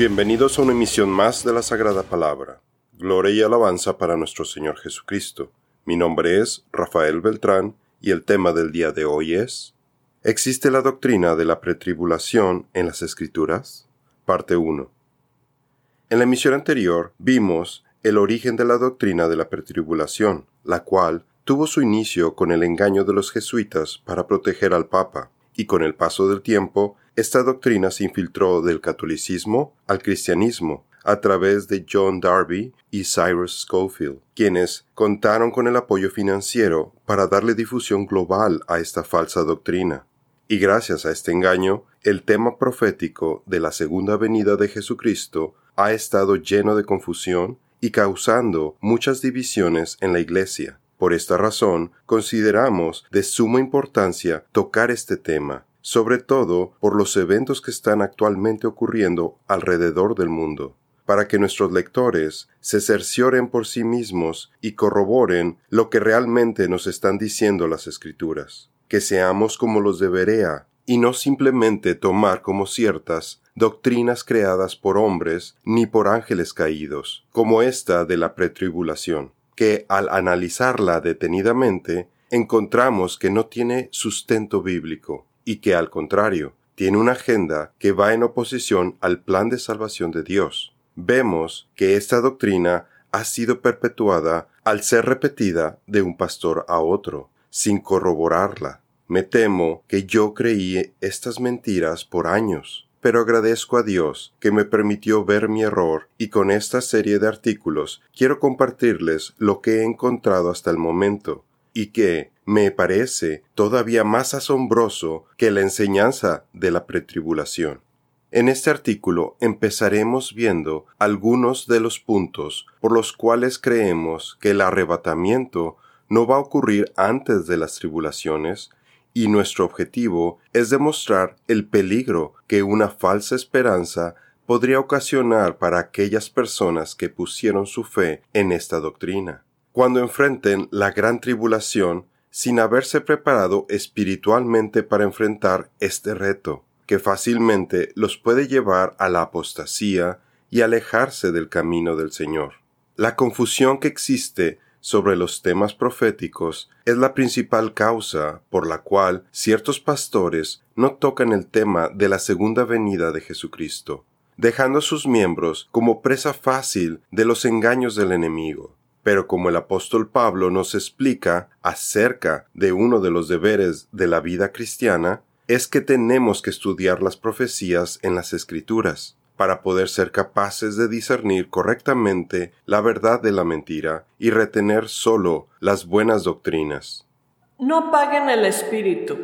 Bienvenidos a una emisión más de la Sagrada Palabra. Gloria y alabanza para nuestro Señor Jesucristo. Mi nombre es Rafael Beltrán y el tema del día de hoy es ¿Existe la doctrina de la pretribulación en las Escrituras? Parte 1. En la emisión anterior vimos el origen de la doctrina de la pretribulación, la cual tuvo su inicio con el engaño de los jesuitas para proteger al Papa, y con el paso del tiempo, esta doctrina se infiltró del catolicismo al cristianismo a través de John Darby y Cyrus Schofield, quienes contaron con el apoyo financiero para darle difusión global a esta falsa doctrina. Y gracias a este engaño, el tema profético de la segunda venida de Jesucristo ha estado lleno de confusión y causando muchas divisiones en la Iglesia. Por esta razón, consideramos de suma importancia tocar este tema, sobre todo por los eventos que están actualmente ocurriendo alrededor del mundo, para que nuestros lectores se cercioren por sí mismos y corroboren lo que realmente nos están diciendo las Escrituras, que seamos como los de Berea, y no simplemente tomar como ciertas doctrinas creadas por hombres ni por ángeles caídos, como esta de la pretribulación que al analizarla detenidamente encontramos que no tiene sustento bíblico y que al contrario tiene una agenda que va en oposición al plan de salvación de Dios. Vemos que esta doctrina ha sido perpetuada al ser repetida de un pastor a otro, sin corroborarla. Me temo que yo creí estas mentiras por años pero agradezco a Dios que me permitió ver mi error y con esta serie de artículos quiero compartirles lo que he encontrado hasta el momento y que me parece todavía más asombroso que la enseñanza de la pretribulación. En este artículo empezaremos viendo algunos de los puntos por los cuales creemos que el arrebatamiento no va a ocurrir antes de las tribulaciones, y nuestro objetivo es demostrar el peligro que una falsa esperanza podría ocasionar para aquellas personas que pusieron su fe en esta doctrina. Cuando enfrenten la gran tribulación sin haberse preparado espiritualmente para enfrentar este reto, que fácilmente los puede llevar a la apostasía y alejarse del camino del Señor. La confusión que existe sobre los temas proféticos es la principal causa por la cual ciertos pastores no tocan el tema de la segunda venida de Jesucristo, dejando a sus miembros como presa fácil de los engaños del enemigo. Pero como el apóstol Pablo nos explica acerca de uno de los deberes de la vida cristiana, es que tenemos que estudiar las profecías en las escrituras, para poder ser capaces de discernir correctamente la verdad de la mentira y retener solo las buenas doctrinas. No apaguen el espíritu,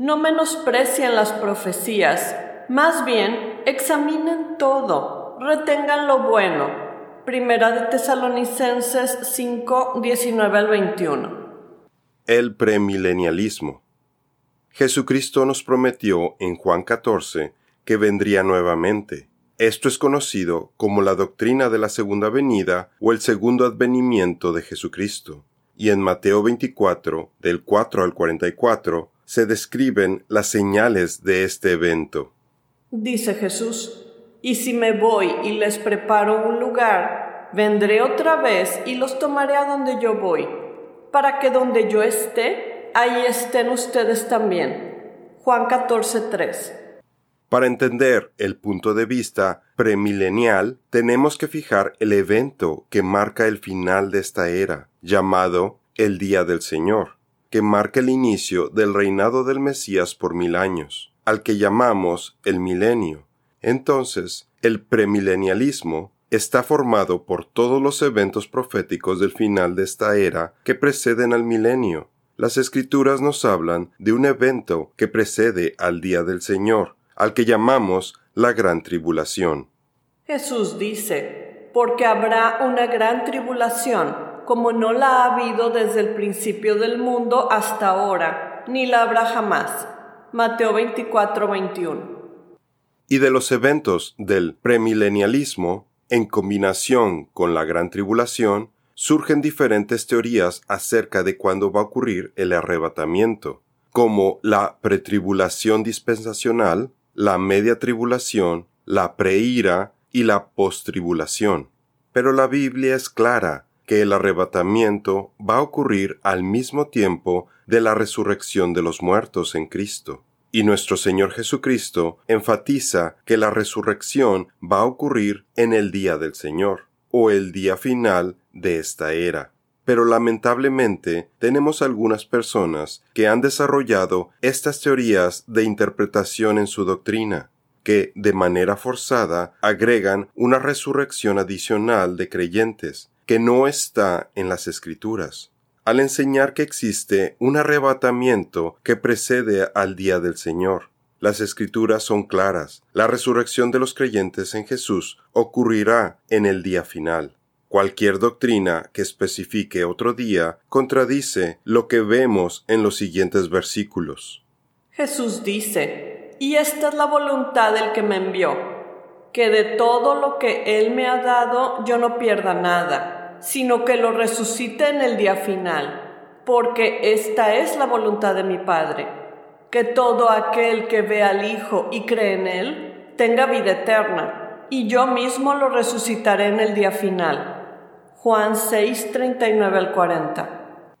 no menosprecien las profecías, más bien examinen todo, retengan lo bueno. Primera de Tesalonicenses 5, 19 al 21. El premilenialismo. Jesucristo nos prometió en Juan 14 que vendría nuevamente esto es conocido como la doctrina de la segunda venida o el segundo advenimiento de Jesucristo. Y en Mateo 24, del 4 al 44, se describen las señales de este evento. Dice Jesús, y si me voy y les preparo un lugar, vendré otra vez y los tomaré a donde yo voy, para que donde yo esté, ahí estén ustedes también. Juan 14, 3. Para entender el punto de vista premilenial, tenemos que fijar el evento que marca el final de esta era, llamado el Día del Señor, que marca el inicio del reinado del Mesías por mil años, al que llamamos el milenio. Entonces, el premilenialismo está formado por todos los eventos proféticos del final de esta era que preceden al milenio. Las escrituras nos hablan de un evento que precede al día del Señor, al que llamamos la gran tribulación. Jesús dice, porque habrá una gran tribulación, como no la ha habido desde el principio del mundo hasta ahora, ni la habrá jamás. Mateo 24, 21. Y de los eventos del premilenialismo, en combinación con la gran tribulación, surgen diferentes teorías acerca de cuándo va a ocurrir el arrebatamiento, como la pretribulación dispensacional, la media tribulación, la preira y la postribulación. Pero la Biblia es clara que el arrebatamiento va a ocurrir al mismo tiempo de la resurrección de los muertos en Cristo. Y nuestro Señor Jesucristo enfatiza que la resurrección va a ocurrir en el día del Señor, o el día final de esta era. Pero lamentablemente tenemos algunas personas que han desarrollado estas teorías de interpretación en su doctrina, que de manera forzada agregan una resurrección adicional de creyentes, que no está en las escrituras al enseñar que existe un arrebatamiento que precede al día del Señor. Las escrituras son claras. La resurrección de los creyentes en Jesús ocurrirá en el día final. Cualquier doctrina que especifique otro día contradice lo que vemos en los siguientes versículos. Jesús dice, y esta es la voluntad del que me envió, que de todo lo que Él me ha dado yo no pierda nada sino que lo resucite en el día final, porque esta es la voluntad de mi Padre, que todo aquel que ve al Hijo y cree en Él tenga vida eterna, y yo mismo lo resucitaré en el día final. Juan 6, 39 al 40.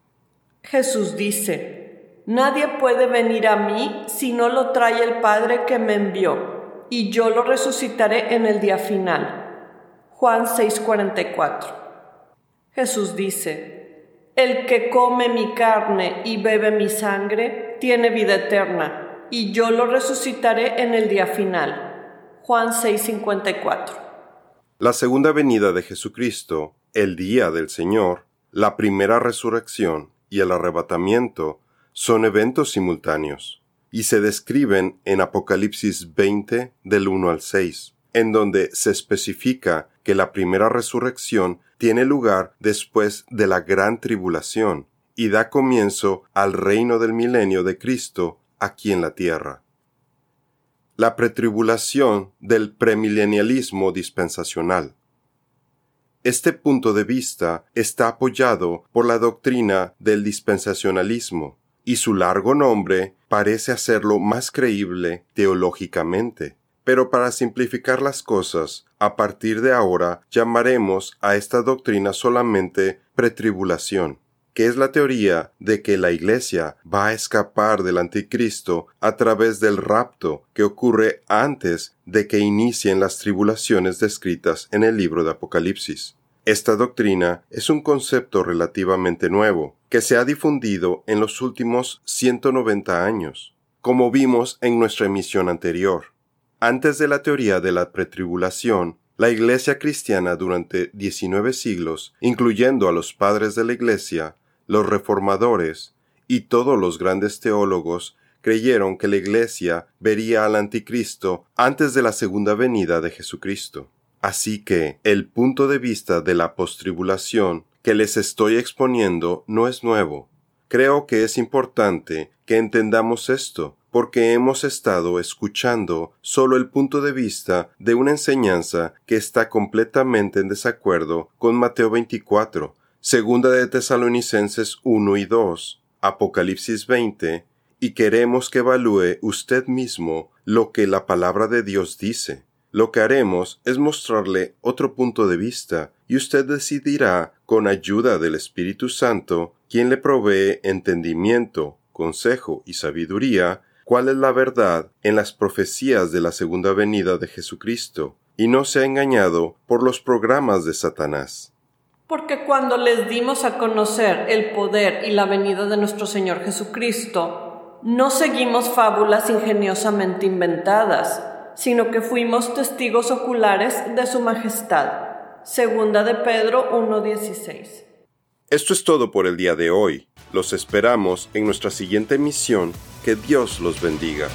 Jesús dice, Nadie puede venir a mí si no lo trae el Padre que me envió, y yo lo resucitaré en el día final. Juan 6:44 Jesús dice, El que come mi carne y bebe mi sangre tiene vida eterna, y yo lo resucitaré en el día final. Juan 6:54. La segunda venida de Jesucristo, el día del Señor, la primera resurrección y el arrebatamiento son eventos simultáneos, y se describen en Apocalipsis 20 del 1 al 6, en donde se especifica que la primera resurrección tiene lugar después de la gran tribulación y da comienzo al reino del milenio de Cristo aquí en la tierra. La pretribulación del premilenialismo dispensacional. Este punto de vista está apoyado por la doctrina del dispensacionalismo, y su largo nombre parece hacerlo más creíble teológicamente. Pero para simplificar las cosas, a partir de ahora llamaremos a esta doctrina solamente pretribulación, que es la teoría de que la Iglesia va a escapar del anticristo a través del rapto que ocurre antes de que inicien las tribulaciones descritas en el libro de Apocalipsis. Esta doctrina es un concepto relativamente nuevo, que se ha difundido en los últimos 190 años, como vimos en nuestra emisión anterior. Antes de la teoría de la pretribulación, la Iglesia cristiana durante 19 siglos, incluyendo a los padres de la Iglesia, los reformadores y todos los grandes teólogos, creyeron que la Iglesia vería al anticristo antes de la segunda venida de Jesucristo. Así que el punto de vista de la postribulación que les estoy exponiendo no es nuevo. Creo que es importante que entendamos esto, porque hemos estado escuchando solo el punto de vista de una enseñanza que está completamente en desacuerdo con Mateo 24, Segunda de Tesalonicenses 1 y 2, Apocalipsis 20, y queremos que evalúe usted mismo lo que la palabra de Dios dice. Lo que haremos es mostrarle otro punto de vista, y usted decidirá, con ayuda del Espíritu Santo, quien le provee entendimiento, consejo y sabiduría, cuál es la verdad en las profecías de la segunda venida de Jesucristo, y no se ha engañado por los programas de Satanás. Porque cuando les dimos a conocer el poder y la venida de nuestro Señor Jesucristo, no seguimos fábulas ingeniosamente inventadas, sino que fuimos testigos oculares de su majestad. Segunda de Pedro 1.16. Esto es todo por el día de hoy. Los esperamos en nuestra siguiente misión. Que Dios los bendiga.